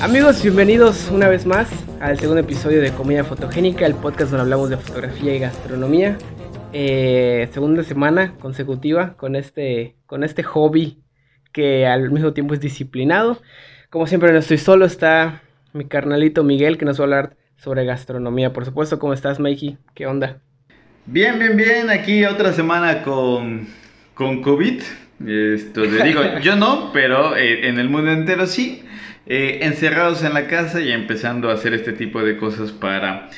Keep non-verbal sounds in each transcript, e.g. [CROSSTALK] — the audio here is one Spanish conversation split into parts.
Amigos, bienvenidos una vez más al segundo episodio de Comida Fotogénica, el podcast donde hablamos de fotografía y gastronomía. Eh, segunda semana consecutiva con este, con este hobby que al mismo tiempo es disciplinado. Como siempre no estoy solo, está mi carnalito Miguel que nos va a hablar sobre gastronomía. Por supuesto, ¿cómo estás, Mikey? ¿Qué onda? Bien, bien, bien. Aquí otra semana con, con COVID. Esto te digo, [LAUGHS] yo no, pero eh, en el mundo entero sí. Eh, encerrados en la casa y empezando a hacer este tipo de cosas para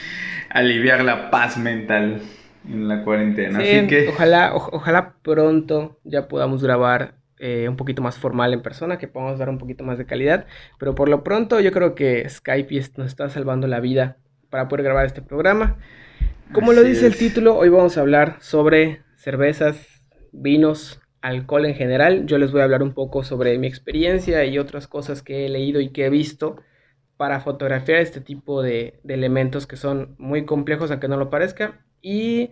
aliviar la paz mental en la cuarentena. Así que... ojalá, ojalá pronto ya podamos grabar eh, un poquito más formal en persona, que podamos dar un poquito más de calidad. Pero por lo pronto yo creo que Skype nos está salvando la vida para poder grabar este programa. Como lo dice el título, hoy vamos a hablar sobre cervezas, vinos, alcohol en general. Yo les voy a hablar un poco sobre mi experiencia y otras cosas que he leído y que he visto para fotografiar este tipo de, de elementos que son muy complejos, aunque no lo parezca. Y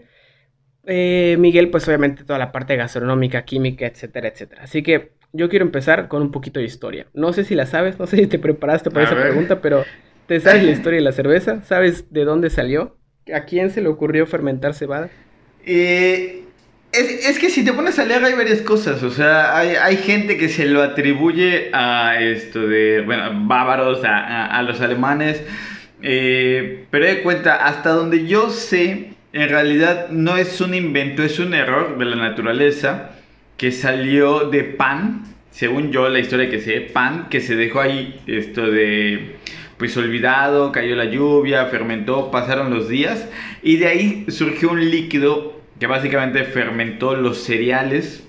eh, Miguel, pues obviamente toda la parte gastronómica, química, etcétera, etcétera. Así que yo quiero empezar con un poquito de historia. No sé si la sabes, no sé si te preparaste para esa pregunta, pero ¿te sabes la historia de la cerveza? ¿Sabes de dónde salió? ¿A quién se le ocurrió fermentar cebada? Eh, es, que si te pones a leer hay varias cosas, o sea, hay, gente que se lo atribuye a esto de, bueno, bávaros, a, los alemanes, eh, pero de cuenta, hasta donde yo sé, en realidad no es un invento, es un error de la naturaleza que salió de pan, según yo la historia que sé, pan que se dejó ahí esto de pues olvidado, cayó la lluvia, fermentó, pasaron los días y de ahí surgió un líquido que básicamente fermentó los cereales,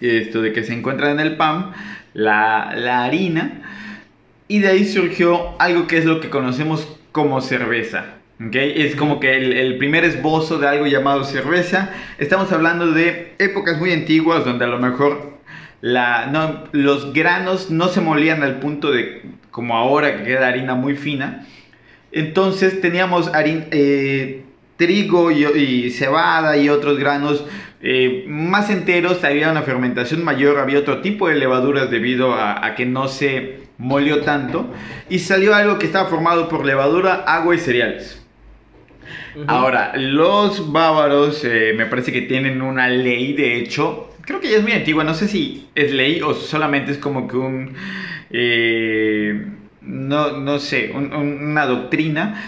esto de que se encuentra en el pan, la, la harina y de ahí surgió algo que es lo que conocemos como cerveza. Es como que el, primer esbozo de algo llamado cerveza. Estamos hablando de épocas muy antiguas donde a lo mejor los granos no se molían al punto de como ahora que queda harina muy fina. Entonces teníamos eh, trigo y, cebada y otros granos eh, más enteros, había una fermentación mayor, había otro tipo de levaduras debido a que no se molió tanto y salió algo que estaba formado por levadura, agua y cereales. Ahora, los bávaros eh, me parece que tienen una ley, de hecho, creo que ya es muy antigua, no sé si es ley o solamente es como que un, eh, no, no sé, una doctrina,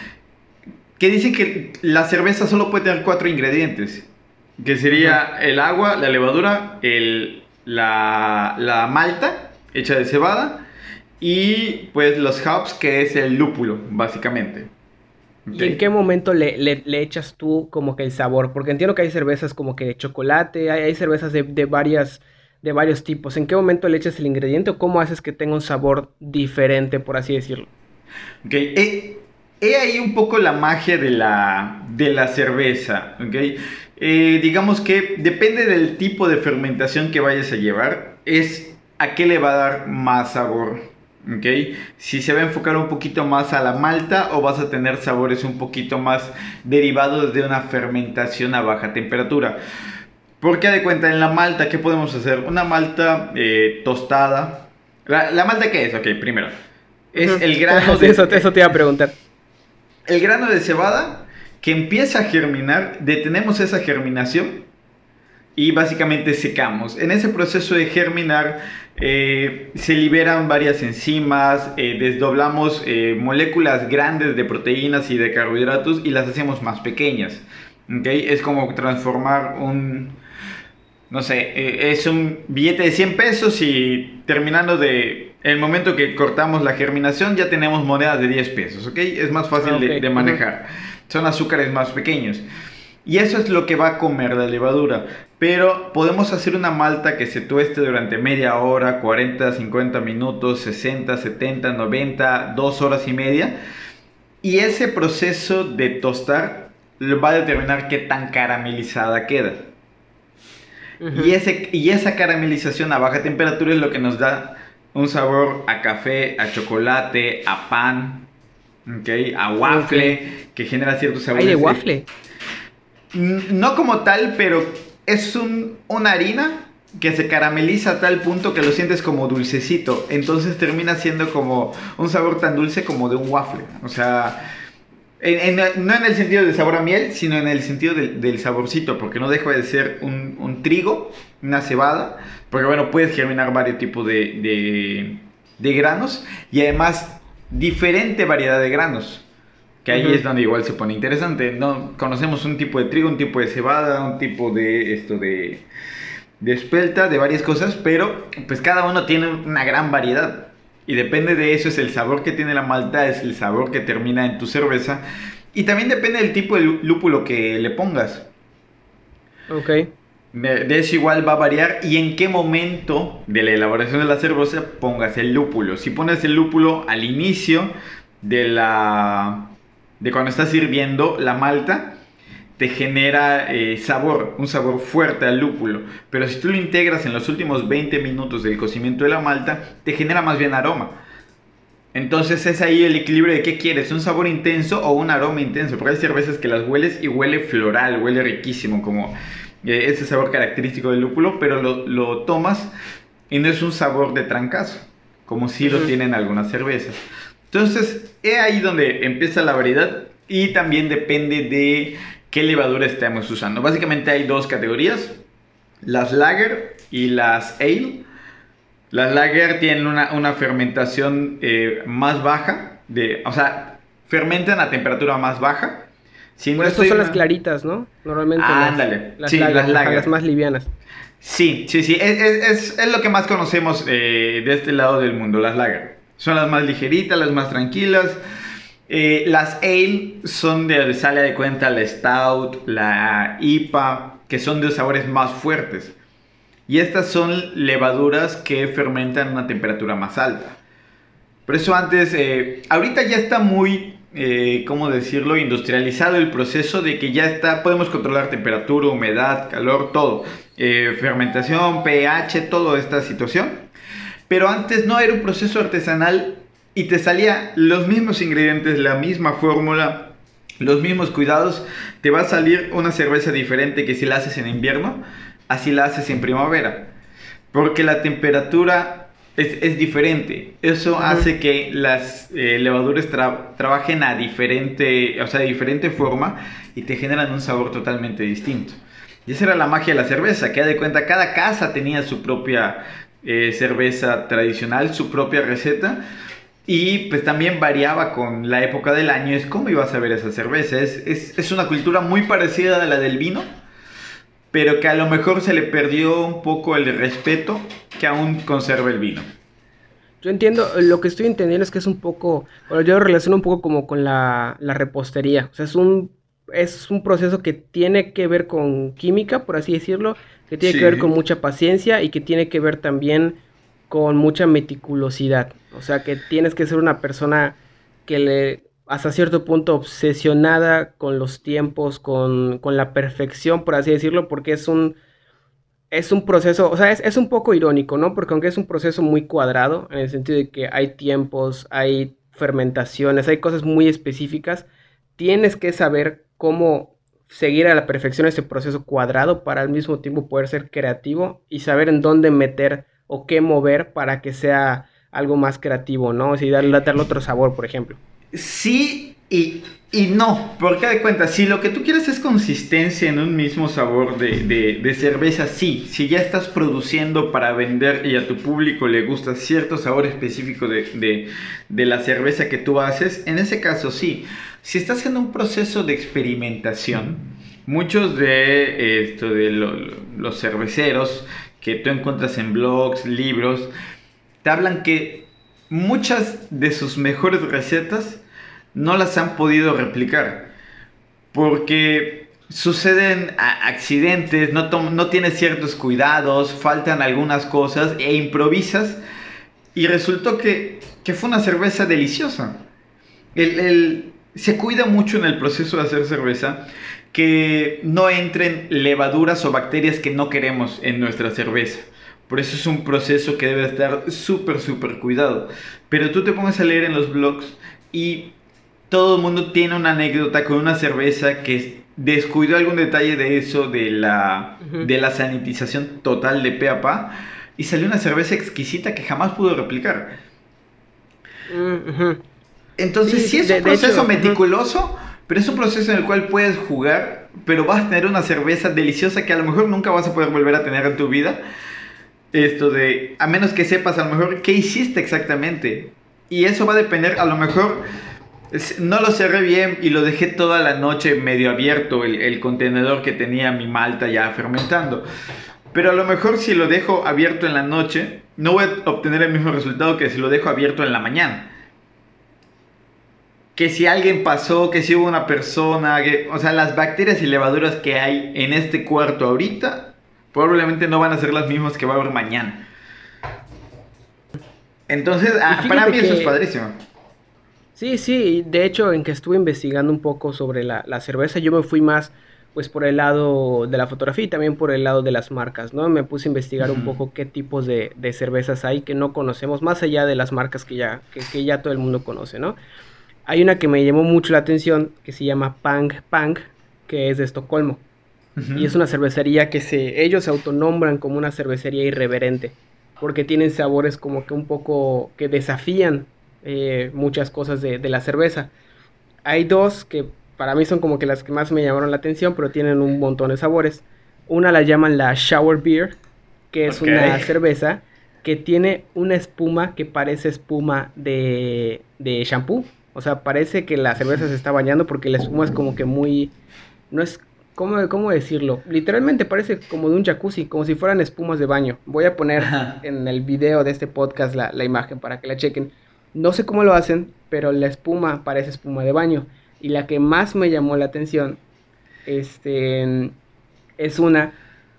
que dice que la cerveza solo puede tener cuatro ingredientes, que sería el agua, la levadura, el, la, la malta hecha de cebada y pues los hops, que es el lúpulo, básicamente. ¿Y en qué momento le, le, echas tú como que el sabor? Porque entiendo que hay cervezas como que de chocolate, hay, hay cervezas de, de, varias, de varios tipos. ¿En qué momento le echas el ingrediente o cómo haces que tenga un sabor diferente, por así decirlo? Ok, he, ahí un poco la magia de la, de la cerveza, ok. Eh, digamos que depende del tipo de fermentación que vayas a llevar, es a qué le va a dar más sabor. ¿Ok? Si se va a enfocar un poquito más a la malta o vas a tener sabores un poquito más derivados de una fermentación a baja temperatura. Porque de cuenta, en la malta, ¿qué podemos hacer? Una malta eh, tostada. La, malta qué es? Ok, primero. Es el grano [LAUGHS] de... Eso, eso te iba a preguntar. El grano de cebada que empieza a germinar, detenemos esa germinación y básicamente secamos. En ese proceso de germinar eh, se liberan varias enzimas, eh, desdoblamos eh, moléculas grandes de proteínas y de carbohidratos y las hacemos más pequeñas. ¿okay? Es como transformar un, no sé, es un billete de 100 pesos y terminando de el momento que cortamos la germinación ya tenemos monedas de 10 pesos, ¿ok? Es más fácil de, de, manejar. Son azúcares más pequeños. Y eso es lo que va a comer la levadura. Pero podemos hacer una malta que se tueste durante media hora, 40, 50 minutos, 60, 70, 90, 2 horas y media. Y ese proceso de tostar va a determinar qué tan caramelizada queda. y, ese, y esa caramelización a baja temperatura es lo que nos da un sabor a café, a chocolate, a pan. ¿ok? A waffle, que genera ciertos sabores. ¿Hay de waffle? No como tal, pero es un, una harina que se carameliza a tal punto que lo sientes como dulcecito. Entonces termina siendo como un sabor tan dulce como de un waffle. O sea, no en el sentido de sabor a miel, sino en el sentido del saborcito, porque no deja de ser un, trigo, una cebada, porque bueno, puedes germinar varios tipos de, granos y además diferente variedad de granos. Que ahí es donde igual se pone interesante. No conocemos un tipo de trigo, un tipo de cebada, un tipo de esto de de espelta, de varias cosas, pero pues cada uno tiene una gran variedad. Y depende de eso, es el sabor que tiene la malta, es el sabor que termina en tu cerveza. Y también depende del tipo de lúpulo que le pongas. Ok. De eso igual va a variar y en qué momento de la elaboración de la cerveza pongas el lúpulo. Si pones el lúpulo al inicio de la de cuando estás sirviendo la malta, te genera eh, sabor, un sabor fuerte al lúpulo. Pero si tú lo integras en los últimos 20 minutos del cocimiento de la malta, te genera más bien aroma. Entonces es ahí el equilibrio de qué quieres, un sabor intenso o un aroma intenso. Porque hay cervezas que las hueles y huele floral, huele riquísimo, como eh, ese sabor característico del lúpulo, pero lo, tomas y no es un sabor de trancazo, como si lo tienen algunas cervezas. Entonces, es ahí donde empieza la variedad y también depende de qué levadura estamos usando. Básicamente hay dos categorías, las lager y las ale. Las lager tienen una, fermentación eh, más baja, de, o sea, fermentan a temperatura más baja. Si eso son las claritas, ¿no? Normalmente Ándale. las, las, las, más livianas. Sí, sí, sí, es, es, lo que más conocemos eh, de este lado del mundo, las lager. Son las más ligeritas, las más tranquilas. Eh, las ale son de, sale de cuenta la stout, la IPA, que son de sabores más fuertes. Y estas son levaduras que fermentan a una temperatura más alta. Por eso antes, eh, ahorita ya está muy, eh, ¿cómo decirlo?, industrializado el proceso de que ya está, podemos controlar temperatura, humedad, calor, todo. fermentación, pH, toda esta situación. Pero antes no era un proceso artesanal y te salía los mismos ingredientes, la misma fórmula, los mismos cuidados, te va a salir una cerveza diferente que si la haces en invierno, así la haces en primavera. Porque la temperatura es, diferente. Eso hace que las eh, levaduras trabajen a diferente, o sea, de diferente forma y te generan un sabor totalmente distinto. Y esa era la magia de la cerveza, que de cuenta, cada casa tenía su propia eh, cerveza tradicional, su propia receta y pues también variaba con la época del año, es cómo ibas a ver esa cerveza. Es, es, una cultura muy parecida a la del vino, pero que a lo mejor se le perdió un poco el respeto que aún conserva el vino. Yo entiendo, lo que estoy entendiendo es que es un poco, bueno, yo lo relaciono un poco como con la, la repostería. O sea, es un, es un proceso que tiene que ver con química, por así decirlo, que tiene que ver con mucha paciencia y que tiene que ver también con mucha meticulosidad. O sea que tienes que ser una persona que le hasta cierto punto obsesionada con los tiempos, con, la perfección, por así decirlo, porque es un, es un proceso, o sea, es, es, un poco irónico, ¿no? Porque aunque es un proceso muy cuadrado, en el sentido de que hay tiempos, hay fermentaciones, hay cosas muy específicas, tienes que saber cómo seguir a la perfección ese proceso cuadrado para al mismo tiempo poder ser creativo y saber en dónde meter o qué mover para que sea algo más creativo, ¿no? O sea, darle, darle otro sabor, por ejemplo. Sí y, y no, porque de cuenta, si lo que tú quieres es consistencia en un mismo sabor de, de, cerveza, sí, si ya estás produciendo para vender y a tu público le gusta cierto sabor específico de, de la cerveza que tú haces, en ese caso sí. Si estás haciendo un proceso de experimentación, muchos de, esto, de los cerveceros que tú encuentras en blogs, libros, te hablan que muchas de sus mejores recetas no las han podido replicar porque suceden accidentes, no, no tienes ciertos cuidados, faltan algunas cosas e improvisas y resultó que, fue una cerveza deliciosa. Se cuida mucho en el proceso de hacer cerveza que no entren levaduras o bacterias que no queremos en nuestra cerveza. Por eso es un proceso que debe estar súper, súper cuidado. Pero tú te pones a leer en los blogs y todo el mundo tiene una anécdota con una cerveza que descuidó algún detalle de eso, de la, de la sanitización total de pe y salió una cerveza exquisita que jamás pudo replicar. Mm, Entonces, sí, es un proceso meticuloso, pero es un proceso en el cual puedes jugar, pero vas a tener una cerveza deliciosa que a lo mejor nunca vas a poder volver a tener en tu vida. Esto de, a menos que sepas a lo mejor qué hiciste exactamente. Y eso va a depender, a lo mejor, no lo cerré bien y lo dejé toda la noche medio abierto, el, el contenedor que tenía mi malta ya fermentando. Pero a lo mejor si lo dejo abierto en la noche, no voy a obtener el mismo resultado que si lo dejo abierto en la mañana. Que si alguien pasó, que si hubo una persona, que, o sea, las bacterias y levaduras que hay en este cuarto ahorita, probablemente no van a ser las mismas que va a haber mañana. Entonces, ah, para mí eso es padrísimo. Sí, sí, de hecho, en que estuve investigando un poco sobre la, la cerveza, yo me fui más pues por el lado de la fotografía y también por el lado de las marcas, ¿no? Me puse a investigar un poco qué tipos de, cervezas hay que no conocemos, más allá de las marcas que ya, que, ya todo el mundo conoce, ¿no? Hay una que me llamó mucho la atención que se llama Pang Pang, que es de Estocolmo. Y es una cervecería que se, ellos se autonombran como una cervecería irreverente, porque tienen sabores como que un poco que desafían eh, muchas cosas de, de la cerveza. Hay dos que para mí son como que las que más me llamaron la atención, pero tienen un montón de sabores. Una la llaman la Shower Beer, que es una cerveza que tiene una espuma que parece espuma de, de shampoo. O sea, parece que la cerveza se está bañando porque la espuma es como que muy... No es... ¿Cómo, cómo decirlo? Literalmente parece como de un jacuzzi, como si fueran espumas de baño. Voy a poner en el video de este podcast la, la imagen para que la chequen. No sé cómo lo hacen, pero la espuma parece espuma de baño. Y la que más me llamó la atención este, es una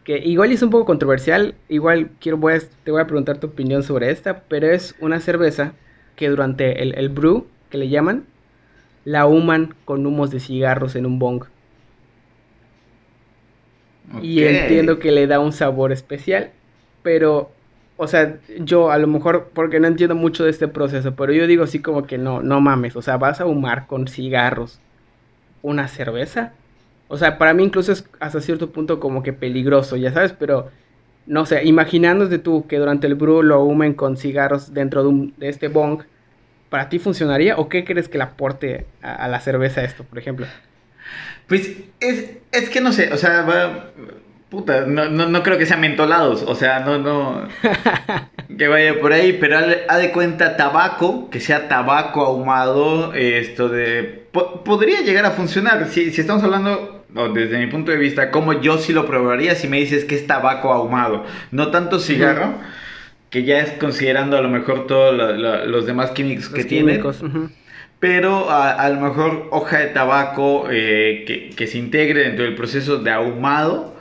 que igual es un poco controversial, igual quiero, voy te voy a preguntar tu opinión sobre esta, pero es una cerveza que durante el, el brew, que le llaman, la human con humos de cigarros en un bong. Y entiendo que le da un sabor especial, pero, o sea, yo a lo mejor, porque no entiendo mucho de este proceso, pero yo digo así como que no, no mames, o sea, vas a humar con cigarros una cerveza. O sea, para mí incluso es hasta cierto punto como que peligroso, ya sabes, pero no sé, imaginándote tú que durante el brew lo humen con cigarros dentro de, de este bong, ¿para ti funcionaría o qué crees que le aporte a, la cerveza esto, por ejemplo? Pues es, es que no sé, o sea, va, puta, no, no, no, creo que sean mentolados, o sea, no, no, [LAUGHS] que vaya por ahí, pero ha de cuenta tabaco, que sea tabaco ahumado, esto de, podría llegar a funcionar, si, si estamos hablando, desde mi punto de vista, como yo sí lo probaría si me dices que es tabaco ahumado, no tanto cigarro, que ya es considerando a lo mejor todos los demás químicos que tiene. Pero a, lo mejor hoja de tabaco eh, que, que se integre dentro del proceso de ahumado,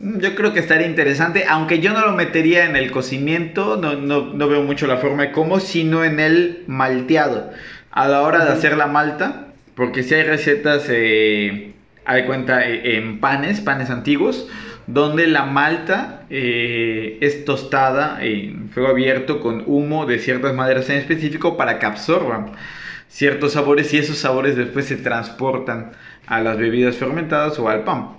Mm, yo creo que estaría interesante, aunque yo no lo metería en el cocimiento, no, no, veo mucho la forma de cómo, sino en el malteado. A la hora de hacer la malta, porque si hay recetas, eh, hay cuenta, eh, en panes, panes antiguos, donde la malta eh, es tostada en fuego abierto con humo de ciertas maderas en específico para que absorban ciertos sabores y esos sabores después se transportan a las bebidas fermentadas o al pan.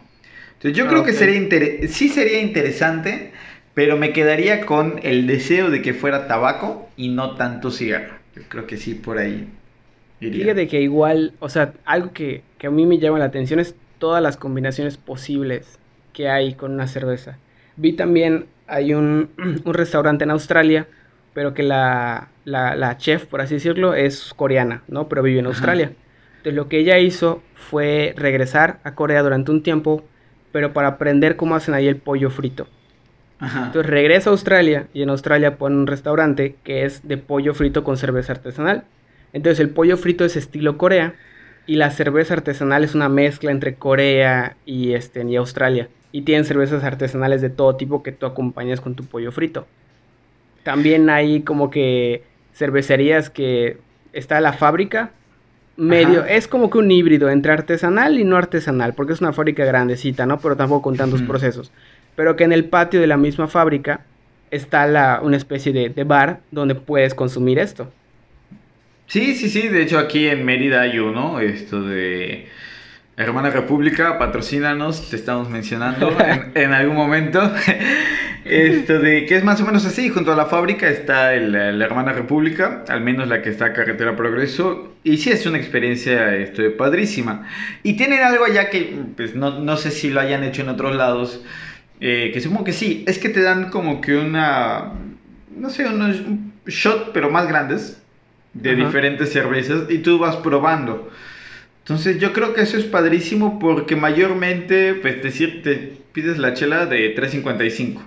Entonces yo creo que sería sí sería interesante, pero me quedaría con el deseo de que fuera tabaco y no tanto cigarro. Yo creo que sí, por ahí. Iría. Fíjate que igual, o sea, algo que, a mí me llama la atención es todas las combinaciones posibles que hay con una cerveza. Vi también, hay un, [CLEARS THROAT] restaurante en Australia, pero que la, la, chef, por así decirlo, es coreana, ¿no? Pero vive en Australia. Entonces lo que ella hizo fue regresar a Corea durante un tiempo pero para aprender cómo hacen ahí el pollo frito. Entonces regresa a Australia y en Australia pone un restaurante que es de pollo frito con cerveza artesanal. Entonces el pollo frito es estilo Corea y la cerveza artesanal es una mezcla entre Corea y, este, y Australia. Y tienen cervezas artesanales de todo tipo que tú acompañas con tu pollo frito. También hay como que cervecerías que está la fábrica medio, es como que un híbrido entre artesanal y no artesanal, porque es una fábrica grandecita, ¿no? Pero tampoco con tantos procesos. Pero que en el patio de la misma fábrica está la, una especie de, bar donde puedes consumir esto. Sí, sí, sí, de hecho aquí en Mérida hay uno, esto de Hermana República, patrocínanos, te estamos mencionando en, [LAUGHS] algún momento. [LAUGHS] Esto de que es más o menos así, junto a la fábrica está la Hermana República, al menos la que está a Carretera Progreso, y sí es una experiencia esto, padrísima. Y tienen algo allá que pues, no, no sé si lo hayan hecho en otros lados, eh, que supongo que sí, es que te dan como que una, no sé, unos shot, pero más grandes de diferentes cervezas y tú vas probando. Entonces yo creo que eso es padrísimo porque mayormente, pues decir, te pides la chela de 3.55.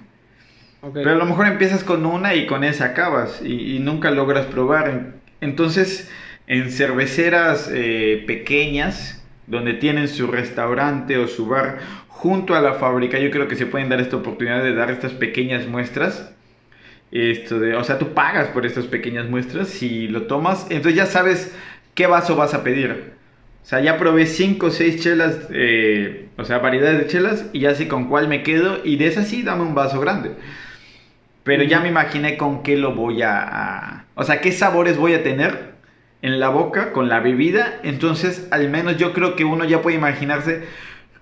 Pero a lo mejor empiezas con una y con esa acabas y, nunca logras probar. Entonces, en cerveceras eh, pequeñas, donde tienen su restaurante o su bar junto a la fábrica, yo creo que se pueden dar esta oportunidad de dar estas pequeñas muestras esto de, o sea, tú pagas por estas pequeñas muestras si lo tomas, entonces ya sabes qué vaso vas a pedir. O sea, ya probé 5 o 6 chelas, eh, o sea, variedades de chelas, y ya sé con cuál me quedo, y de esas sí, dame un vaso grande. Pero ya me imaginé con qué lo voy a, O sea, qué sabores voy a tener en la boca con la bebida. Entonces, al menos yo creo que uno ya puede imaginarse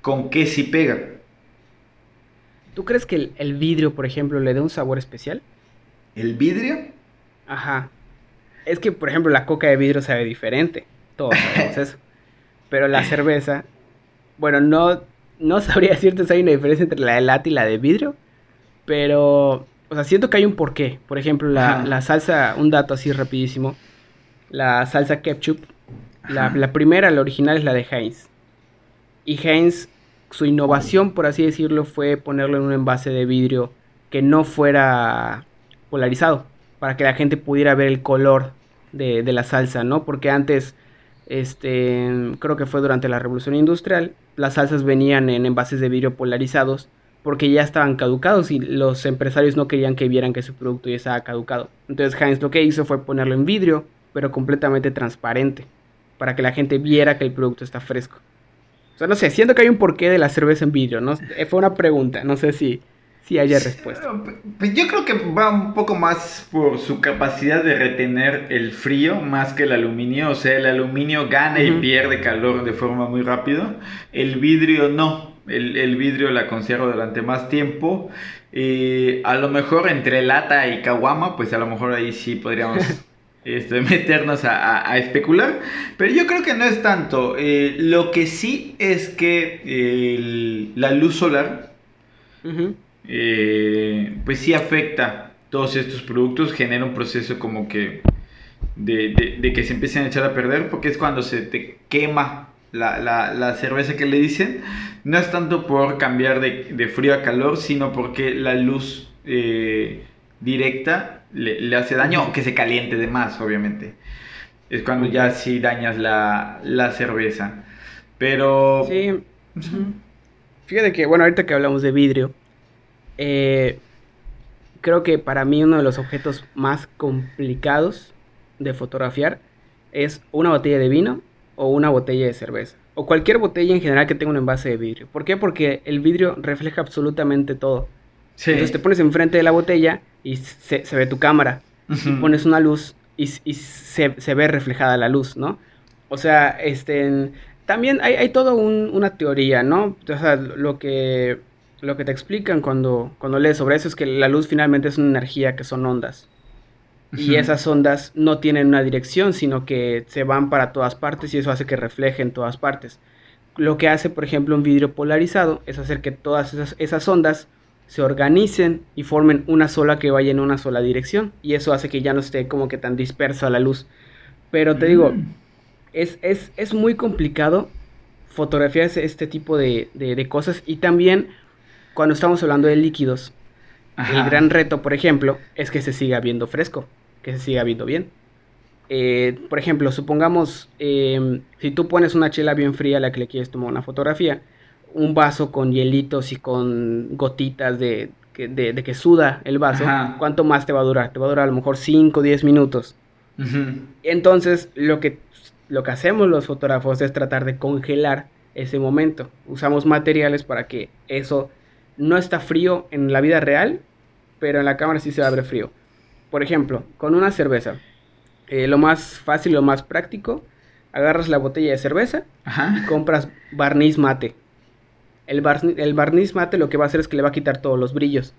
con qué sí pega. ¿Tú crees que el, el vidrio, por ejemplo, le dé un sabor especial? ¿El vidrio? Ajá. Es que, por ejemplo, la coca de vidrio sabe diferente. Todos [LAUGHS] sabemos eso. Pero la cerveza, bueno, no, no sabría [LAUGHS] decirte si hay una diferencia entre la de lata y la de vidrio. Pero, o sea, siento que hay un porqué. Por ejemplo, la, salsa, un dato así rapidísimo. La salsa ketchup. La, la, primera, la original, es la de Heinz. Y Heinz, su innovación, por así decirlo, fue ponerlo en un envase de vidrio que no fuera polarizado, para que la gente pudiera ver el color de, la salsa, ¿no? Porque antes, este, creo que fue durante la Revolución Industrial, las salsas venían en envases de vidrio polarizados porque ya estaban caducados y los empresarios no querían que vieran que su producto ya estaba caducado. Entonces Heinz lo que hizo fue ponerlo en vidrio, pero completamente transparente, para que la gente viera que el producto está fresco. O sea, no sé, siento que hay un porqué de la cerveza en vidrio, ¿no? Fue una pregunta, no sé si, si haya respuesta. Pues yo creo que va un poco más por su capacidad de retener el frío más que el aluminio. O sea, el aluminio gana y pierde calor de forma muy rápido. El vidrio no. El, vidrio la conserva durante más tiempo. Y a lo mejor entre lata y caguama, pues a lo mejor ahí sí podríamos [LAUGHS] este, meternos a, especular. Pero yo creo que no es tanto. Eh, lo que sí es que la luz solar eh, pues sí afecta todos estos productos, genera un proceso como que de, que se empiecen a echar a perder, porque es cuando se te quema la, cerveza que le dicen, no es tanto por cambiar de, frío a calor, sino porque la luz eh, directa le, hace daño, aunque se caliente de más, obviamente. Es cuando ya sí dañas la, cerveza. Pero... Sí. Fíjate que, bueno, ahorita que hablamos de vidrio, eh, creo que para mí uno de los objetos más complicados de fotografiar es una botella de vino o una botella de cerveza. O cualquier botella en general que tenga un envase de vidrio. ¿Por qué? Porque el vidrio refleja absolutamente todo. Entonces te pones enfrente de la botella y se, ve tu cámara. y pones una luz y, se, ve reflejada la luz, ¿no? O sea, este, también hay, hay toda una teoría, ¿no? O sea, lo que lo que te explican cuando, cuando lees sobre eso es que la luz finalmente es una energía que son ondas. Y esas ondas no tienen una dirección, sino que se van para todas partes y eso hace que refleje en todas partes. Lo que hace, por ejemplo, un vidrio polarizado es hacer que todas esas, esas ondas se organicen y formen una sola que vaya en una sola dirección. Y eso hace que ya no esté como que tan dispersa la luz. Pero te digo, mm. es, es, es, muy complicado fotografiar este tipo de, de, de cosas y también cuando estamos hablando de líquidos, el gran reto, por ejemplo, es que se siga viendo fresco, que se siga viendo bien. Eh, por ejemplo, supongamos, em, si tú pones una chela bien fría a la que le quieres tomar una fotografía, un vaso con hielitos y con gotitas de, de, que suda el vaso, ¿cuánto más te va a durar? Te va a durar a lo mejor 5 o 10 minutos. Entonces, lo que, lo que hacemos los fotógrafos es tratar de congelar ese momento. Usamos materiales para que eso no está frío en la vida real, pero en la cámara sí se abre frío. Por ejemplo, con una cerveza. eh, lo más fácil, lo más práctico, agarras la botella de cerveza y compras barniz mate. El, el, barniz mate lo que va a hacer es que le va a quitar todos los brillos.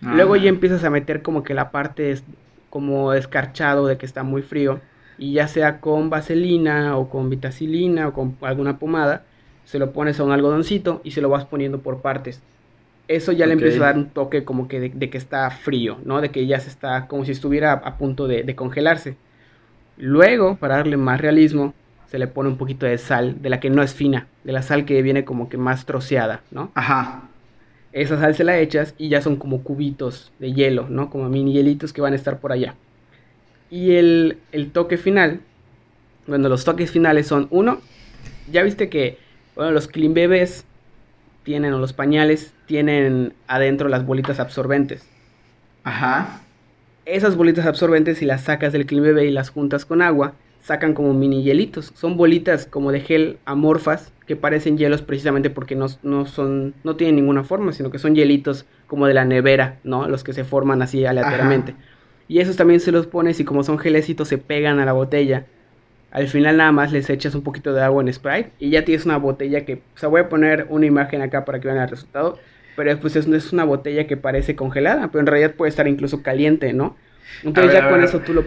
Luego ya empiezas a meter como que la parte es como escarchado de que está muy frío. Y ya sea con vaselina o con vitacilina o con alguna pomada, se lo pones a un algodoncito y se lo vas poniendo por partes. Eso ya le empieza a dar un toque como que de, que está frío, ¿no? De que ya se está como si estuviera a, punto de, de congelarse. Luego, para darle más realismo, se le pone un poquito de sal, de la que no es fina, de la sal que viene como que más troceada, ¿no? Ajá. Esa sal se la echas y ya son como cubitos de hielo, ¿no? Como mini hielitos que van a estar por allá. Y el, toque final, bueno, los toques finales son, uno, ya viste que, bueno, los clean bebés tienen, o los pañales, tienen adentro las bolitas absorbentes. Ajá. Esas bolitas absorbentes, si las sacas del clean bebé y las juntas con agua, sacan como mini hielitos. Son bolitas como de gel amorfas que parecen hielos precisamente porque no, son, no tienen ninguna forma, sino que son hielitos como de la nevera, ¿no? Los que se forman así aleatoriamente. Y esos también se los pones y como son gelecitos se pegan a la botella. Al final nada más les echas un poquito de agua en Sprite y ya tienes una botella que, o sea, voy a poner una imagen acá para que vean el resultado, pero pues es, es una botella que parece congelada, pero en realidad puede estar incluso caliente, ¿no? Entonces ya con eso tú lo...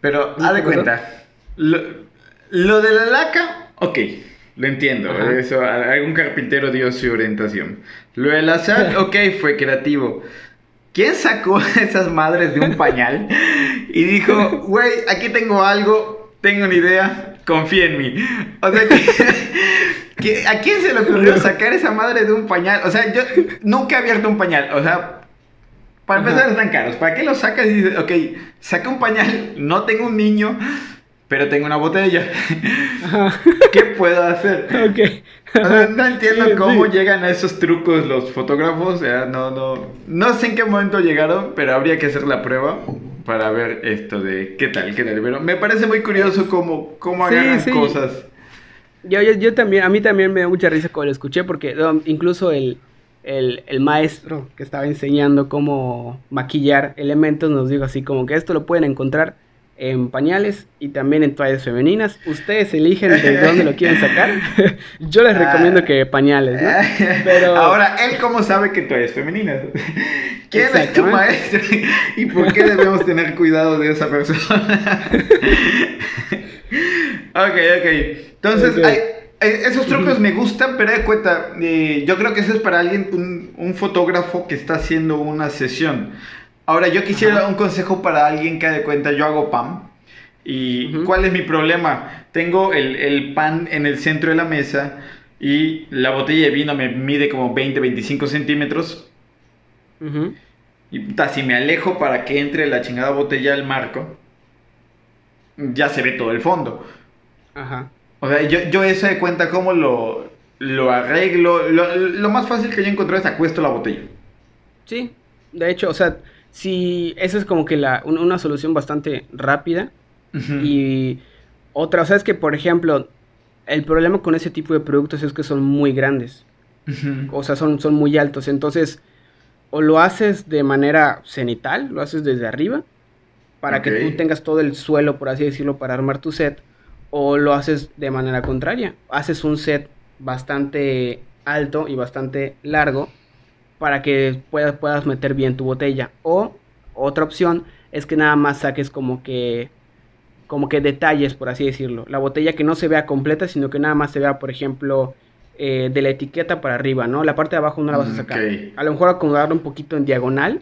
Pero, haz de cuenta, lo, de la laca, ok, lo entiendo. Eso, algún carpintero dio su orientación. Lo de la sal, ok, fue creativo. ¿Quién sacó [LAUGHS] esas madres de un pañal y dijo, [LAUGHS] güey, aquí tengo algo, tengo una idea, confía en mí? O sea, [LAUGHS] que, ¿a quién se le ocurrió sacar esa madre de un pañal? O sea, yo nunca he abierto un pañal, o sea, para empezar están caros. ¿Para qué lo sacas y dices, ok, saca un pañal, no tengo un niño, pero tengo una botella. ¿Qué puedo hacer? no entiendo cómo llegan a esos trucos los fotógrafos. no, no, no sé en qué momento llegaron, pero habría que hacer la prueba para ver esto de qué tal, qué tal. Pero me parece muy curioso cómo, cómo agarran cosas. Yo, yo, yo, también, a mí también me da mucha risa cuando lo escuché, porque incluso el, el, el, maestro que estaba enseñando cómo maquillar elementos nos dijo así como que esto lo pueden encontrar en pañales y también en toallas femeninas. Ustedes eligen de dónde lo quieren sacar. [LAUGHS] Yo les recomiendo ah. que pañales, ¿no? [LAUGHS] Pero... Ahora, ¿él cómo sabe que toallas femeninas? [LAUGHS] ¿Quién es tu maestro? ¿Y por qué debemos tener cuidado de esa persona? ok, ok. Entonces, esos trucos me gustan, pero de cuenta, eh, yo creo que eso es para alguien, un, un fotógrafo que está haciendo una sesión. Ahora, yo quisiera un consejo para alguien que de cuenta, yo hago pan. ¿Y cuál es mi problema? Tengo el, pan en el centro de la mesa y la botella de vino me mide como 20, 25 centímetros. Y si me alejo para que entre la chingada botella al marco, ya se ve todo el fondo. Ajá. O sea, yo, yo eso de cuenta cómo lo, lo arreglo. Lo, lo, más fácil que yo encontré es acuesto la botella. Sí, de hecho, o sea, sí, esa es como que la, una solución bastante rápida. Y otra, o sea, es que, por ejemplo, el problema con ese tipo de productos es que son muy grandes. O sea, son, son muy altos. Entonces, o lo haces de manera cenital, lo haces desde arriba, para que tú tengas todo el suelo, por así decirlo, para armar tu set, o lo haces de manera contraria. Haces un set bastante alto y bastante largo para que puedas, puedas meter bien tu botella. O otra opción es que nada más saques como que como que detalles, por así decirlo. La botella que no se vea completa, sino que nada más se vea, por ejemplo, eh, de la etiqueta para arriba, ¿no? La parte de abajo no la vas a sacar. A lo mejor acomodarlo un poquito en diagonal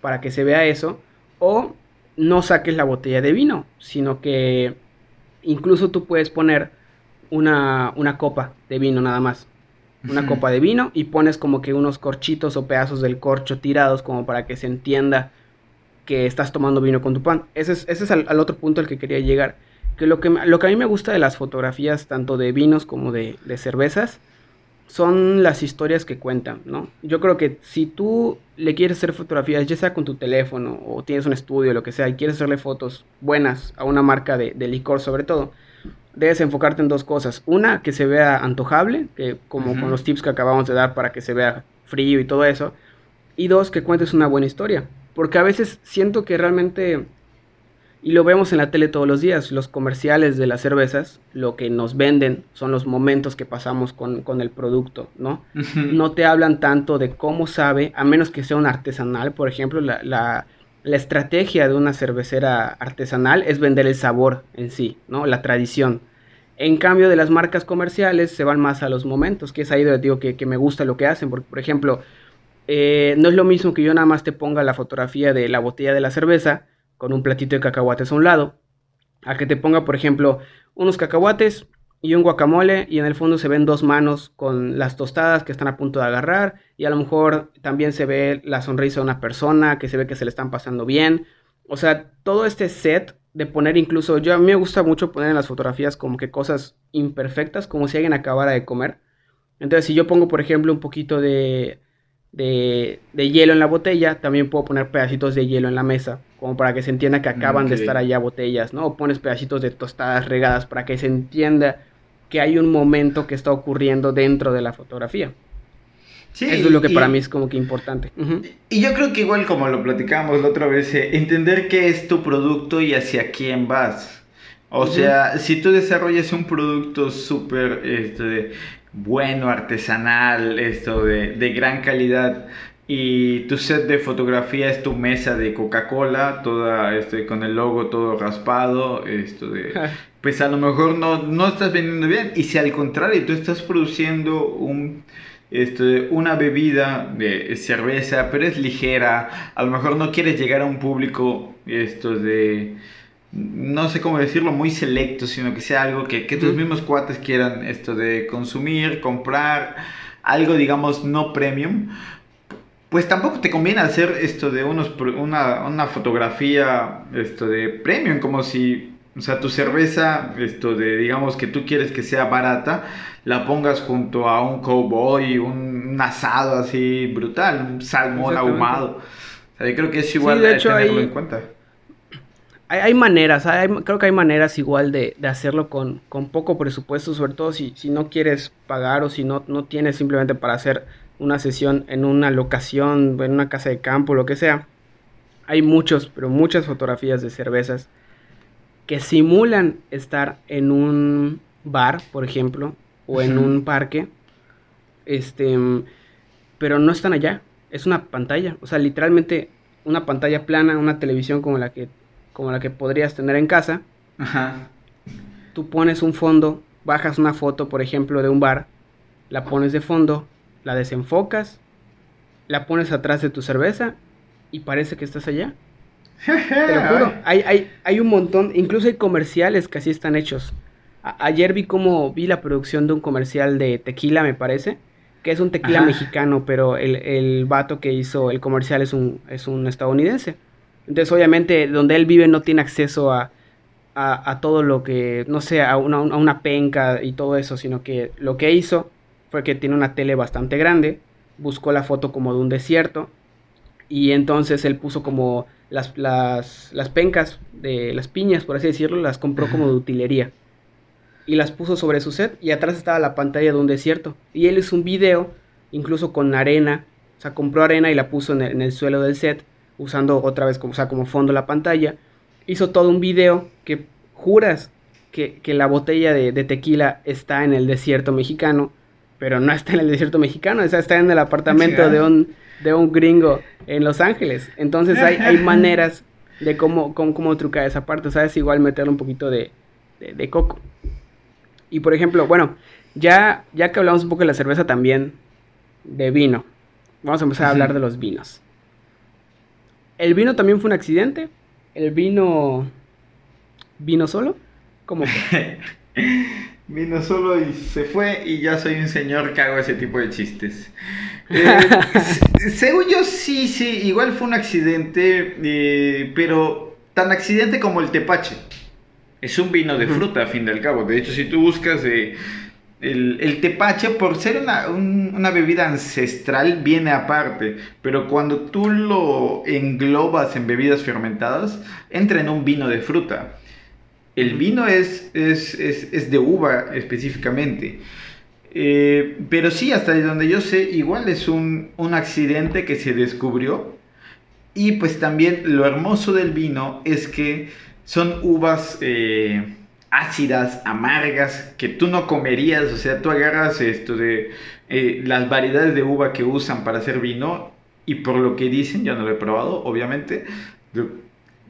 para que se vea eso. O no saques la botella de vino, sino que incluso tú puedes poner una, una copa de vino nada más una copa de vino y pones como que unos corchitos o pedazos del corcho tirados como para que se entienda que estás tomando vino con tu pan. Ese es, ese es al, otro punto al que quería llegar. Que lo, que lo que a mí me gusta de las fotografías, tanto de vinos como de, de cervezas, son las historias que cuentan, ¿no? Yo creo que si tú le quieres hacer fotografías, ya sea con tu teléfono o tienes un estudio, lo que sea, y quieres hacerle fotos buenas a una marca de, de licor sobre todo, debes enfocarte en dos cosas. Una, que se vea antojable, que como con los tips que acabamos de dar para que se vea frío y todo eso. Y dos, que cuentes una buena historia. Porque a veces siento que realmente Y lo vemos en la tele todos los días. Los comerciales de las cervezas, lo que nos venden son los momentos que pasamos con, el producto, ¿no? No te hablan tanto de cómo sabe, a menos que sea un artesanal. Por ejemplo, la, la, la, estrategia de una cervecera artesanal es vender el sabor en sí, ¿no? La tradición. En cambio, de las marcas comerciales se van más a los momentos, que es ahí donde digo que, que me gusta lo que hacen. Porque, por ejemplo, eh, no es lo mismo que yo nada más te ponga la fotografía de la botella de la cerveza con un platito de cacahuates a un lado, a que te ponga, por ejemplo, unos cacahuates y un guacamole y en el fondo se ven dos manos con las tostadas que están a punto de agarrar y a lo mejor también se ve la sonrisa de una persona que se ve que se le están pasando bien. O sea, todo este set de poner incluso, yo a mí me gusta mucho poner en las fotografías como que cosas imperfectas, como si alguien acabara de comer. Entonces, si yo pongo, por ejemplo, un poquito de de, hielo en la botella, también puedo poner pedacitos de hielo en la mesa, como para que se entienda que acaban de estar allá botellas, ¿no? O pones pedacitos de tostadas regadas para que se entienda que hay un momento que está ocurriendo dentro de la fotografía. Sí, Eso es lo que para mí es como que importante. Y yo creo que igual como lo platicábamos la otra vez, eh, entender qué es tu producto y hacia quién vas. O sea, si tú desarrollas un producto súper este, bueno, artesanal, esto de, de gran calidad y tu set de fotografía es tu mesa de Coca-Cola, toda este, con el logo todo raspado, esto de, pues a lo mejor no, no estás vendiendo bien. Y si al contrario tú estás produciendo un, esto, una bebida de cerveza, pero es ligera, a lo mejor no quieres llegar a un público esto de no sé cómo decirlo, muy selecto, sino que sea algo que, que tus mismos cuates quieran esto de consumir, comprar, algo digamos no premium, pues tampoco te conviene hacer esto de unos, una, una fotografía esto de premium, como si, o sea, tu cerveza, esto de digamos que tú quieres que sea barata, la pongas junto a un cowboy, un, asado así brutal, un salmón ahumado. O sea, yo creo que es igual de tenerlo en cuenta hay, maneras, creo que hay maneras igual de, hacerlo con, poco presupuesto, sobre todo si, si no quieres pagar o si no, no tienes simplemente para hacer una sesión en una locación, en una casa de campo, lo que sea. Hay muchos, pero muchas fotografías de cervezas que simulan estar en un bar, por ejemplo, o en un parque, este, pero no están allá. Es una pantalla, o sea, literalmente una pantalla plana, una televisión como la que como la que podrías tener en casa. Ajá. Tú pones un fondo, bajas una foto, por ejemplo, de un bar, la pones de fondo, la desenfocas, la pones atrás de tu cerveza y parece que estás allá. Te lo [LAUGHS] juro, hay, hay, hay, un montón, incluso hay comerciales que así están hechos. ayer vi como vi la producción de un comercial de tequila, me parece, que es un tequila mexicano, pero el, el vato que hizo el comercial es un, es un estadounidense. Entonces, obviamente, donde él vive no tiene acceso a, a, todo lo que, no sé, a una, a una, penca y todo eso, sino que lo que hizo fue que tiene una tele bastante grande, buscó la foto como de un desierto, y entonces él puso como las, las, las pencas de las piñas, por así decirlo, las compró como de utilería. Y las puso sobre su set y atrás estaba la pantalla de un desierto. Y él hizo un video, incluso con arena, o sea, compró arena y la puso en el suelo del set usando otra vez como, sea, como fondo la pantalla, hizo todo un video que juras que, la botella de, tequila está en el desierto mexicano, pero no está en el desierto mexicano, está en el apartamento de un, de un gringo en Los Ángeles. Entonces hay, hay [LAUGHS] maneras de cómo, cómo, trucar esa parte, ¿sabes? Igual meterle un poquito de, de, coco. Y por ejemplo, bueno, ya, ya que hablamos un poco de la cerveza también, de vino, vamos a empezar a hablar de los vinos. El vino también fue un accidente. El vino vino solo. ¿Cómo [LAUGHS] vino solo y se fue y ya soy un señor que hago ese tipo de chistes. Eh, según yo sí, sí, igual fue un accidente, eh, pero tan accidente como el tepache. Es un vino de fruta, a fin del cabo. De hecho, si tú buscas eh, el, tepache, por ser una, bebida ancestral, viene aparte, pero cuando tú lo englobas en bebidas fermentadas, entra en un vino de fruta. El vino es, es, de uva específicamente. Eh, pero sí, hasta donde yo sé, igual es un, un accidente que se descubrió. Y pues también lo hermoso del vino es que son uvas eh, ácidas, amargas, que tú no comerías, o sea, tú agarras esto de eh, las variedades de uva que usan para hacer vino y por lo que dicen, ya no lo he probado, obviamente,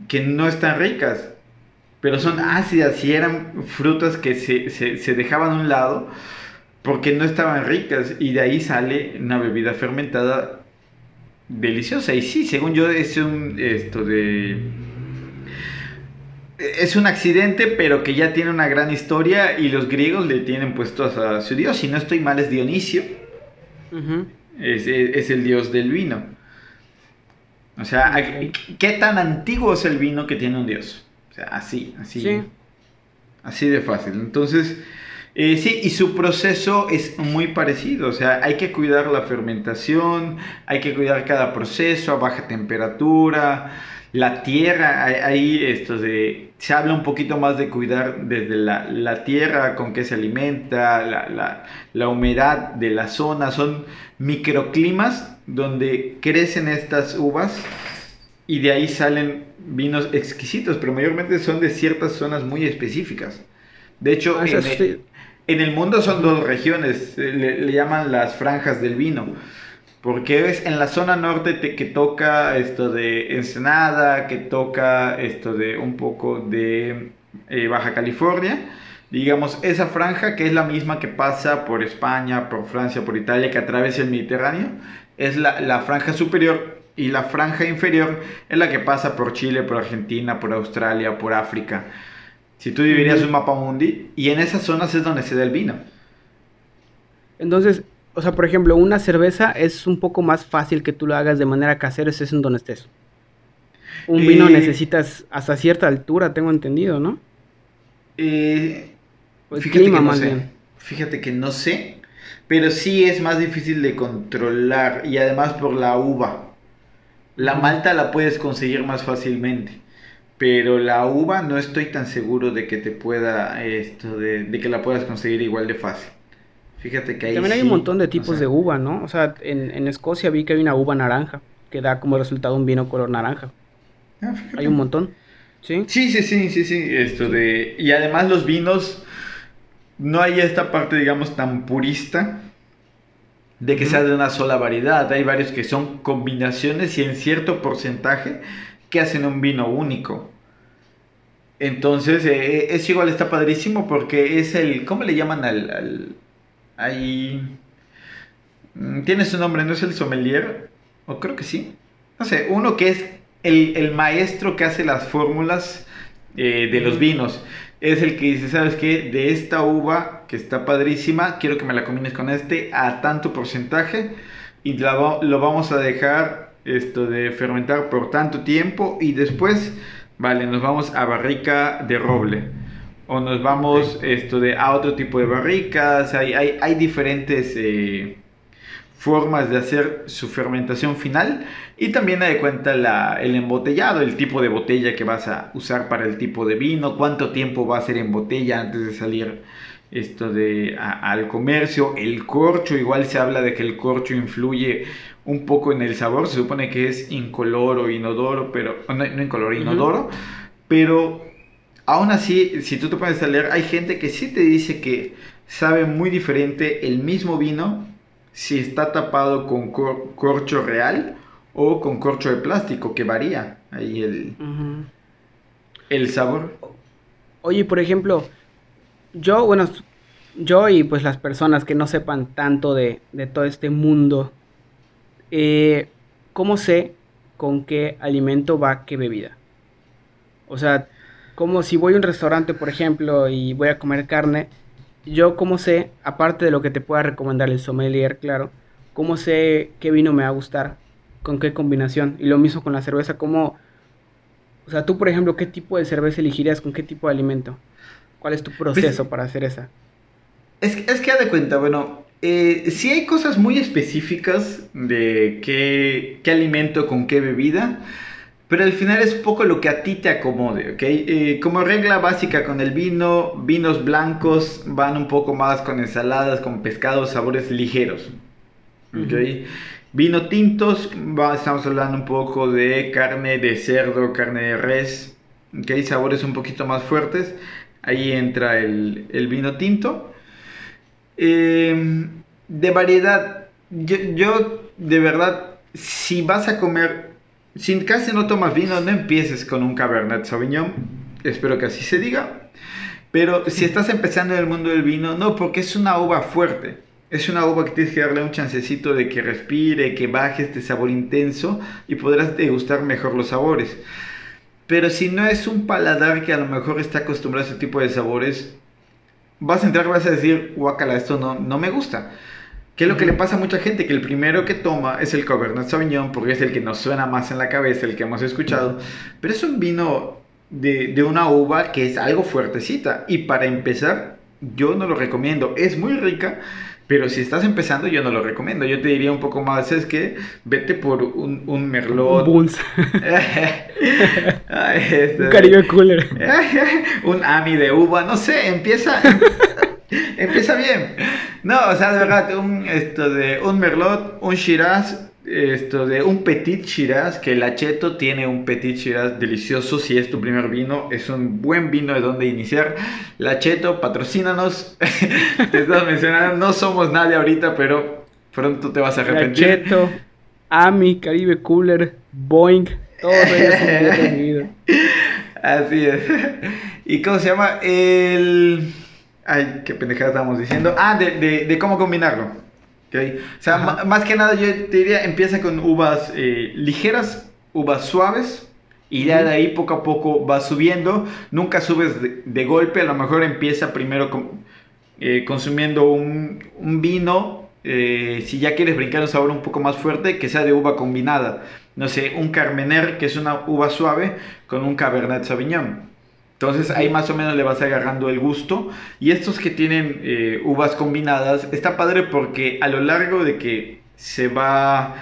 que no están ricas, pero son ácidas y eran frutas que se, se dejaban a un lado porque no estaban ricas y de ahí sale una bebida fermentada deliciosa. Y sí, según yo es un esto de es un accidente, pero que ya tiene una gran historia y los griegos le tienen puesto a su dios. Si no estoy mal es Dionisio. es, el dios del vino. O sea, ¿qué tan antiguo es el vino que tiene un dios? O sea, así, así. Así de fácil. Entonces, eh, sí, y su proceso es muy parecido, o sea, hay que cuidar la fermentación, hay que cuidar cada proceso a baja temperatura, la tierra, ahí esto de, se habla un poquito más de cuidar desde la, tierra con que se alimenta, la, la, humedad de la zona, son microclimas donde crecen estas uvas y de ahí salen vinos exquisitos, pero mayormente son de ciertas zonas muy específicas. De hecho, ah, en el mundo son dos regiones, eh, le, llaman las franjas del vino. Porque es en la zona norte que toca esto de Ensenada, que toca esto de un poco de eh, Baja California. Digamos, esa franja que es la misma que pasa por España, por Francia, por Italia, que atraviesa el Mediterráneo, es la, la franja superior y la franja inferior es la que pasa por Chile, por Argentina, por Australia, por África. Si tú dividirías un mapa mundi, y en esas zonas es donde se da el vino. Entonces, o sea, por ejemplo, una cerveza es un poco más fácil que tú lo hagas de manera casera, es en donde estés. Un vino necesitas hasta cierta altura, tengo entendido, ¿no? Eh, fíjate que no sé. Fíjate que no sé, pero sí es más difícil de controlar y además por la uva. La malta la puedes conseguir más fácilmente pero la uva no estoy tan seguro de que te pueda, esto, de, que la puedas conseguir igual de fácil. Fíjate que ahí También hay un montón de tipos de uva, ¿no? O sea, en, Escocia vi que hay una uva naranja, que da como resultado un vino color naranja. Ah, hay un montón. ¿Sí? Sí, sí, sí, sí, sí, esto de... Y además los vinos, no hay esta parte, digamos, tan purista de que sea de una sola variedad. Hay varios que son combinaciones y en cierto porcentaje que hacen un vino único. Entonces, eh, es igual, está padrísimo porque es el, ¿cómo le llaman al, ahí? Mm, tiene su nombre, ¿no es el sommelier? O creo que sí. No sé, uno que es el, maestro que hace las fórmulas eh, de los vinos. Es el que dice, ¿sabes qué? De esta uva que está padrísima, quiero que me la combines con este a tanto porcentaje y lo vamos a dejar esto de fermentar por tanto tiempo y después, vale, nos vamos a barrica de roble. O nos vamos esto de a otro tipo de barricas, hay, hay, hay diferentes eh, formas de hacer su fermentación final. Y también hay de cuenta la, el embotellado, el tipo de botella que vas a usar para el tipo de vino, cuánto tiempo va a ser en botella antes de salir esto de al comercio, el corcho, igual se habla de que el corcho influye un poco en el sabor, se supone que es incoloro, inodoro, pero no, no incoloro, inodoro, pero aún así, si tú te pones a leer, hay gente que sí te dice que sabe muy diferente el mismo vino si está tapado con corcho real o con corcho de plástico, que varía ahí el, el sabor. Oye, por ejemplo, yo, bueno, yo y pues las personas que no sepan tanto de, de todo este mundo eh, ¿cómo sé con qué alimento va qué bebida? O sea, como si voy a un restaurante, por ejemplo, y voy a comer carne, yo cómo sé, aparte de lo que te pueda recomendar el sommelier, claro, cómo sé qué vino me va a gustar, con qué combinación. Y lo mismo con la cerveza, cómo... O sea, tú, por ejemplo, ¿qué tipo de cerveza elegirías con qué tipo de alimento? ¿Cuál es tu proceso para hacer esa? Es, es que, de cuenta, bueno, eh, sí hay cosas muy específicas de qué, qué, alimento con qué bebida, pero al final es poco lo que a ti te acomode, ¿ok? Eh, como regla básica con el vino, vinos blancos van un poco más con ensaladas, con pescados, sabores ligeros, ¿ok? Vino tintos, estamos hablando un poco de carne de cerdo, carne de res, hay sabores un poquito más fuertes. Ahí entra el, el vino tinto. Eh, de variedad, yo, yo, de verdad, si vas a comer, si casi no tomas vino, no empieces con un Cabernet Sauvignon. Espero que así se diga. Pero si estás empezando en el mundo del vino, no, porque es una uva fuerte. Es una uva que tienes que darle un chancecito de que respire, que baje este sabor intenso y podrás degustar mejor los sabores. Pero si no es un paladar que a lo mejor está acostumbrado a ese tipo de sabores, vas a entrar y vas a decir, guacala, esto no, no me gusta. ¿Qué es lo que le pasa a mucha gente? Que el primero que toma es el Cabernet Sauvignon porque es el que nos suena más en la cabeza, el que hemos escuchado. Pero es un vino de, de una uva que es algo fuertecita. Y para empezar, yo no lo recomiendo. Es muy rica, pero si estás empezando, yo no lo recomiendo. Yo te diría un poco más, es que vete por un, un merlot. Un Buns. [LAUGHS] Este, un Caribe Cooler. [LAUGHS] un Ami de uva, no sé, empieza. [LAUGHS] empieza bien. No, o sea, de verdad, un, esto de un merlot, un shiraz, esto de un petit shiraz, que el acheto tiene un petit shiraz delicioso si es tu primer vino, es un buen vino de donde iniciar. Lacheto, patrocínanos. [LAUGHS] te estás mencionando, no somos nadie ahorita, pero pronto te vas a arrepentir. Lacheto, Ami, Caribe Cooler, Boeing, todos ellos son bien [LAUGHS] Así es. ¿Y cómo se llama? El... Ay, qué pendejada estamos diciendo. Ah, de, de, de cómo combinarlo. Okay. O sea, más que nada yo te diría, empieza con uvas eh, ligeras, uvas suaves, y ya de ahí poco a poco va subiendo. Nunca subes de, de golpe, a lo mejor empieza primero con, eh, consumiendo un, un vino. Eh, si ya quieres brincar un sabor un poco más fuerte, que sea de uva combinada. No sé, un Carmener, que es una uva suave, con un Cabernet Sauvignon. Entonces ahí más o menos le vas agarrando el gusto. Y estos que tienen eh, uvas combinadas, está padre porque a lo largo de que se va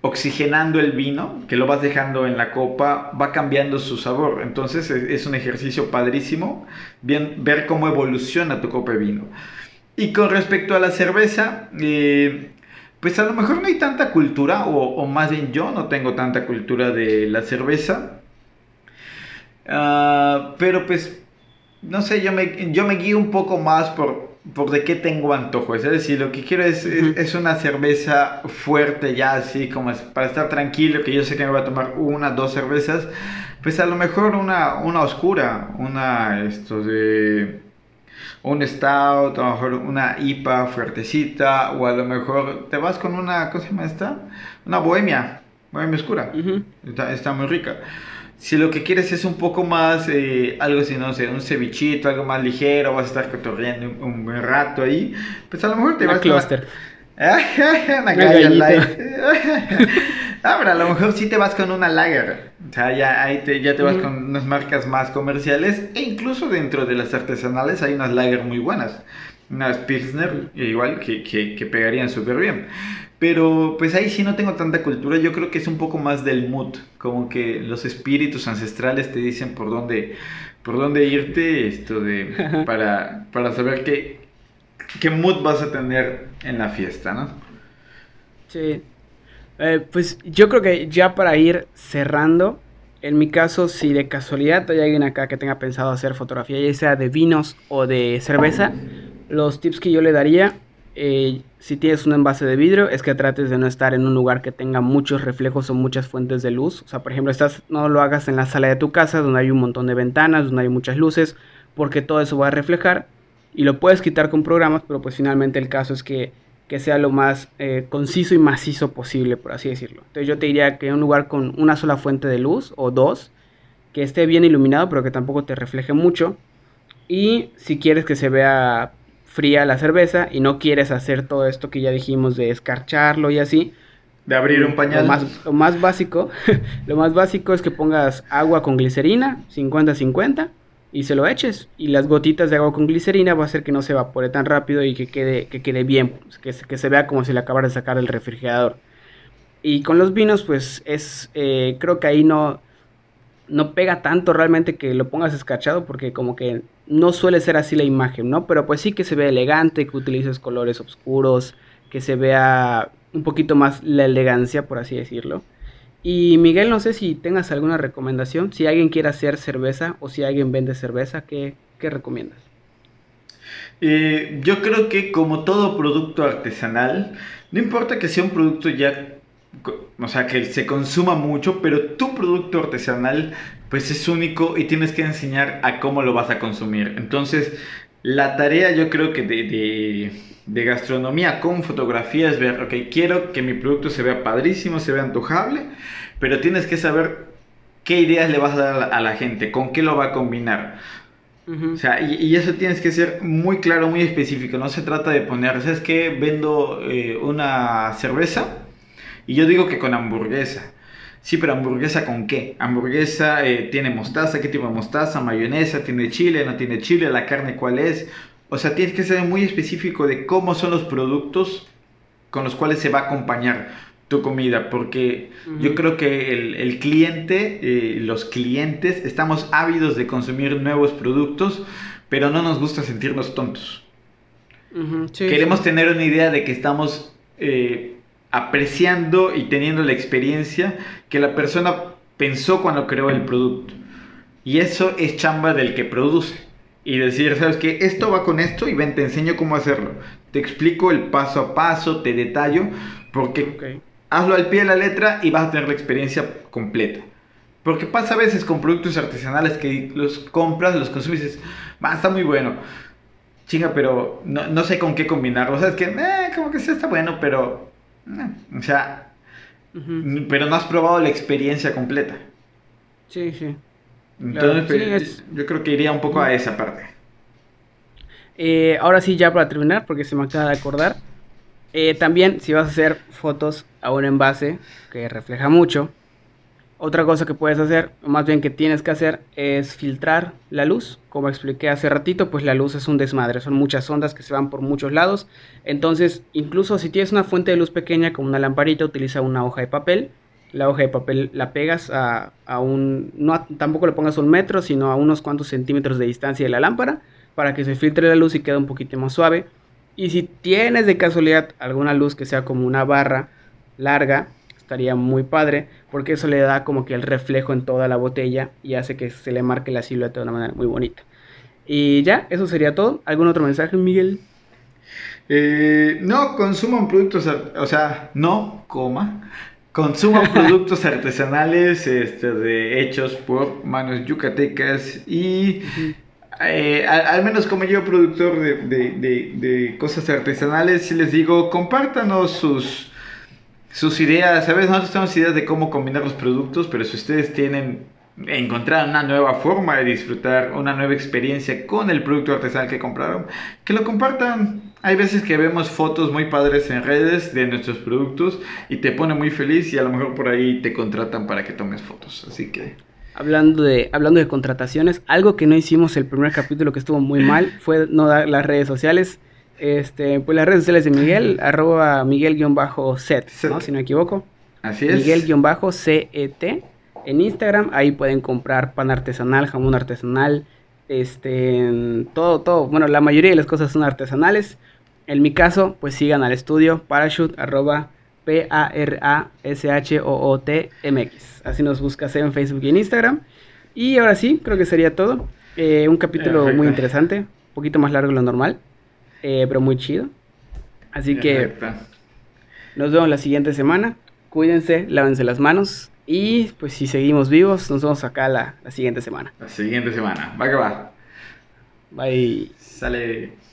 oxigenando el vino, que lo vas dejando en la copa, va cambiando su sabor. Entonces es, un ejercicio padrísimo bien, ver cómo evoluciona tu copa de vino. Y con respecto a la cerveza, eh, pues a lo mejor no hay tanta cultura, o, o más bien yo no tengo tanta cultura de la cerveza. Uh, pero pues, no sé, yo me, yo me guío un poco más por, por de qué tengo antojo. Es decir, lo que quiero es, uh -huh. es, es, una cerveza fuerte ya, así como es para estar tranquilo, que yo sé que me voy a tomar una, dos cervezas. Pues a lo mejor una, una oscura, una esto de un stout, a lo mejor una IPA fuertecita, o a lo mejor te vas con una, ¿cómo se llama esta? Una bohemia, bohemia oscura. Uh -huh. está, está muy rica. Si lo que quieres es un poco más, eh, algo así, no sé, un cevichito, algo más ligero, vas a estar cotorreando un, un buen rato ahí, pues a lo mejor te Una vas cluster. [LAUGHS] una, una [LAUGHS] ah, pero a lo mejor sí te vas con una lager. O sea, ya, ahí te, ya te vas Ujú. con unas marcas más comerciales. E incluso dentro de las artesanales hay unas lager muy buenas. Unas Pilsner, igual, que, que, que pegarían súper bien. Pero pues ahí sí no tengo tanta cultura, yo creo que es un poco más del mood, como que los espíritus ancestrales te dicen por dónde, por dónde irte esto de, para, para saber qué, qué mood vas a tener en la fiesta, ¿no? Sí. Eh, pues yo creo que ya para ir cerrando, en mi caso, si de casualidad hay alguien acá que tenga pensado hacer fotografía, ya sea de vinos o de cerveza, los tips que yo le daría, eh, si tienes un envase de vidrio, es que trates de no estar en un lugar que tenga muchos reflejos o muchas fuentes de luz. O sea, por ejemplo, estás, no lo hagas en la sala de tu casa, donde hay un montón de ventanas, donde hay muchas luces, porque todo eso va a reflejar. Y lo puedes quitar con programas, pero pues finalmente el caso es que, que sea lo más eh, conciso y macizo posible, por así decirlo. Entonces yo te diría que un lugar con una sola fuente de luz o dos, que esté bien iluminado, pero que tampoco te refleje mucho. Y si quieres que se vea fría la cerveza y no quieres hacer todo esto que ya dijimos de escarcharlo y así. De abrir un pañal. Lo más, lo más básico, [LAUGHS] lo más básico es que pongas agua con glicerina, 50-50, y se lo eches. Y las gotitas de agua con glicerina va a hacer que no se evapore tan rápido y que quede, que quede bien, que, que se vea como si le acabara de sacar del refrigerador. Y con los vinos, pues es, eh, creo que ahí no, no pega tanto realmente que lo pongas escarchado porque como que no suele ser así la imagen, ¿no? Pero pues sí que se vea elegante, que utilices colores oscuros, que se vea un poquito más la elegancia, por así decirlo. Y Miguel, no sé si tengas alguna recomendación, si alguien quiere hacer cerveza o si alguien vende cerveza, ¿qué, qué recomiendas? Eh, yo creo que como todo producto artesanal, no importa que sea un producto ya, o sea, que se consuma mucho, pero tu producto artesanal pues es único y tienes que enseñar a cómo lo vas a consumir. Entonces, la tarea yo creo que de, de, gastronomía con fotografía es ver, ok, quiero que mi producto se vea padrísimo, se vea antojable, pero tienes que saber qué ideas le vas a dar a la gente, con qué lo va a combinar. O sea, y, eso tienes que ser muy claro, muy específico. No se trata de poner, ¿sabes qué? Vendo eh, una cerveza y yo digo que con hamburguesa. Sí, pero hamburguesa con qué? Hamburguesa eh, tiene mostaza, ¿qué tipo de mostaza? Mayonesa, tiene chile, no tiene chile, la carne cuál es. O sea, tienes que ser muy específico de cómo son los productos con los cuales se va a acompañar tu comida, porque yo creo que el, cliente, eh, los clientes, estamos ávidos de consumir nuevos productos, pero no nos gusta sentirnos tontos. Queremos tener una idea de que estamos eh, apreciando y teniendo la experiencia que la persona pensó cuando creó el producto. Y eso es chamba del que produce. Y decir, ¿sabes qué? Esto va con esto y ven, te enseño cómo hacerlo. Te explico el paso a paso, te detallo, porque hazlo al pie de la letra y vas a tener la experiencia completa. Porque pasa a veces con productos artesanales que los compras, los consumes y dices, va, está muy bueno. Chinga, pero no, sé con qué combinarlo. O sea, es que, eh, como que sí está bueno, pero. Eh, o sea. Pero no has probado la experiencia completa. Sí, sí. Entonces, pues, yo creo que iría un poco a esa parte. Eh, ahora sí, ya para terminar, porque se me acaba de acordar. Eh, también, si vas a hacer fotos a un envase que refleja mucho, otra cosa que puedes hacer, o más bien que tienes que hacer, es filtrar la luz. Como expliqué hace ratito, pues la luz es un desmadre, son muchas ondas que se van por muchos lados. Entonces, incluso si tienes una fuente de luz pequeña como una lamparita, utiliza una hoja de papel. La hoja de papel la pegas a, a un, no tampoco le pongas un metro, sino a unos cuantos centímetros de distancia de la lámpara, para que se filtre la luz y quede un poquito más suave. Y si tienes de casualidad alguna luz que sea como una barra larga, estaría muy padre, porque eso le da como que el reflejo en toda la botella y hace que se le marque la silueta de una manera muy bonita. Y ya, eso sería todo. ¿Algún otro mensaje, Miguel? Eh, no, consuman productos, o sea, no, coma, consuman [LAUGHS] productos artesanales este, de, hechos por manos yucatecas y... Eh, al, menos como yo, productor de, cosas artesanales, si les digo, compártanos sus, sus ideas. Sabes, nosotros tenemos ideas de cómo combinar los productos, pero si ustedes tienen encontrar una nueva forma de disfrutar, una nueva experiencia con el producto artesanal que compraron, que lo compartan. Hay veces que vemos fotos muy padres en redes de nuestros productos y te pone muy feliz y a lo mejor por ahí te contratan para que tomes fotos. Así que hablando de, hablando de contrataciones, algo que no hicimos el primer capítulo que estuvo muy mal fue no dar las redes sociales. Este, pues las redes sociales de Miguel, arroba Miguel-set, ¿no? si no me equivoco. Así es. Miguel-cet en Instagram, ahí pueden comprar pan artesanal, jamón artesanal, este, todo, todo, bueno, la mayoría de las cosas son artesanales. En mi caso, pues sigan al estudio parachute, arroba P-A-R-A-S-H-O-O-T-M-X. Así nos buscas en Facebook y en Instagram. Y ahora sí, creo que sería todo. Eh, un capítulo muy interesante, un poquito más largo de lo normal, eh, pero muy chido. Así que nos vemos la siguiente semana. Cuídense, lávense las manos. Y pues si seguimos vivos, nos vemos acá la, la siguiente semana. La siguiente semana. Va que va. Bye. Sale.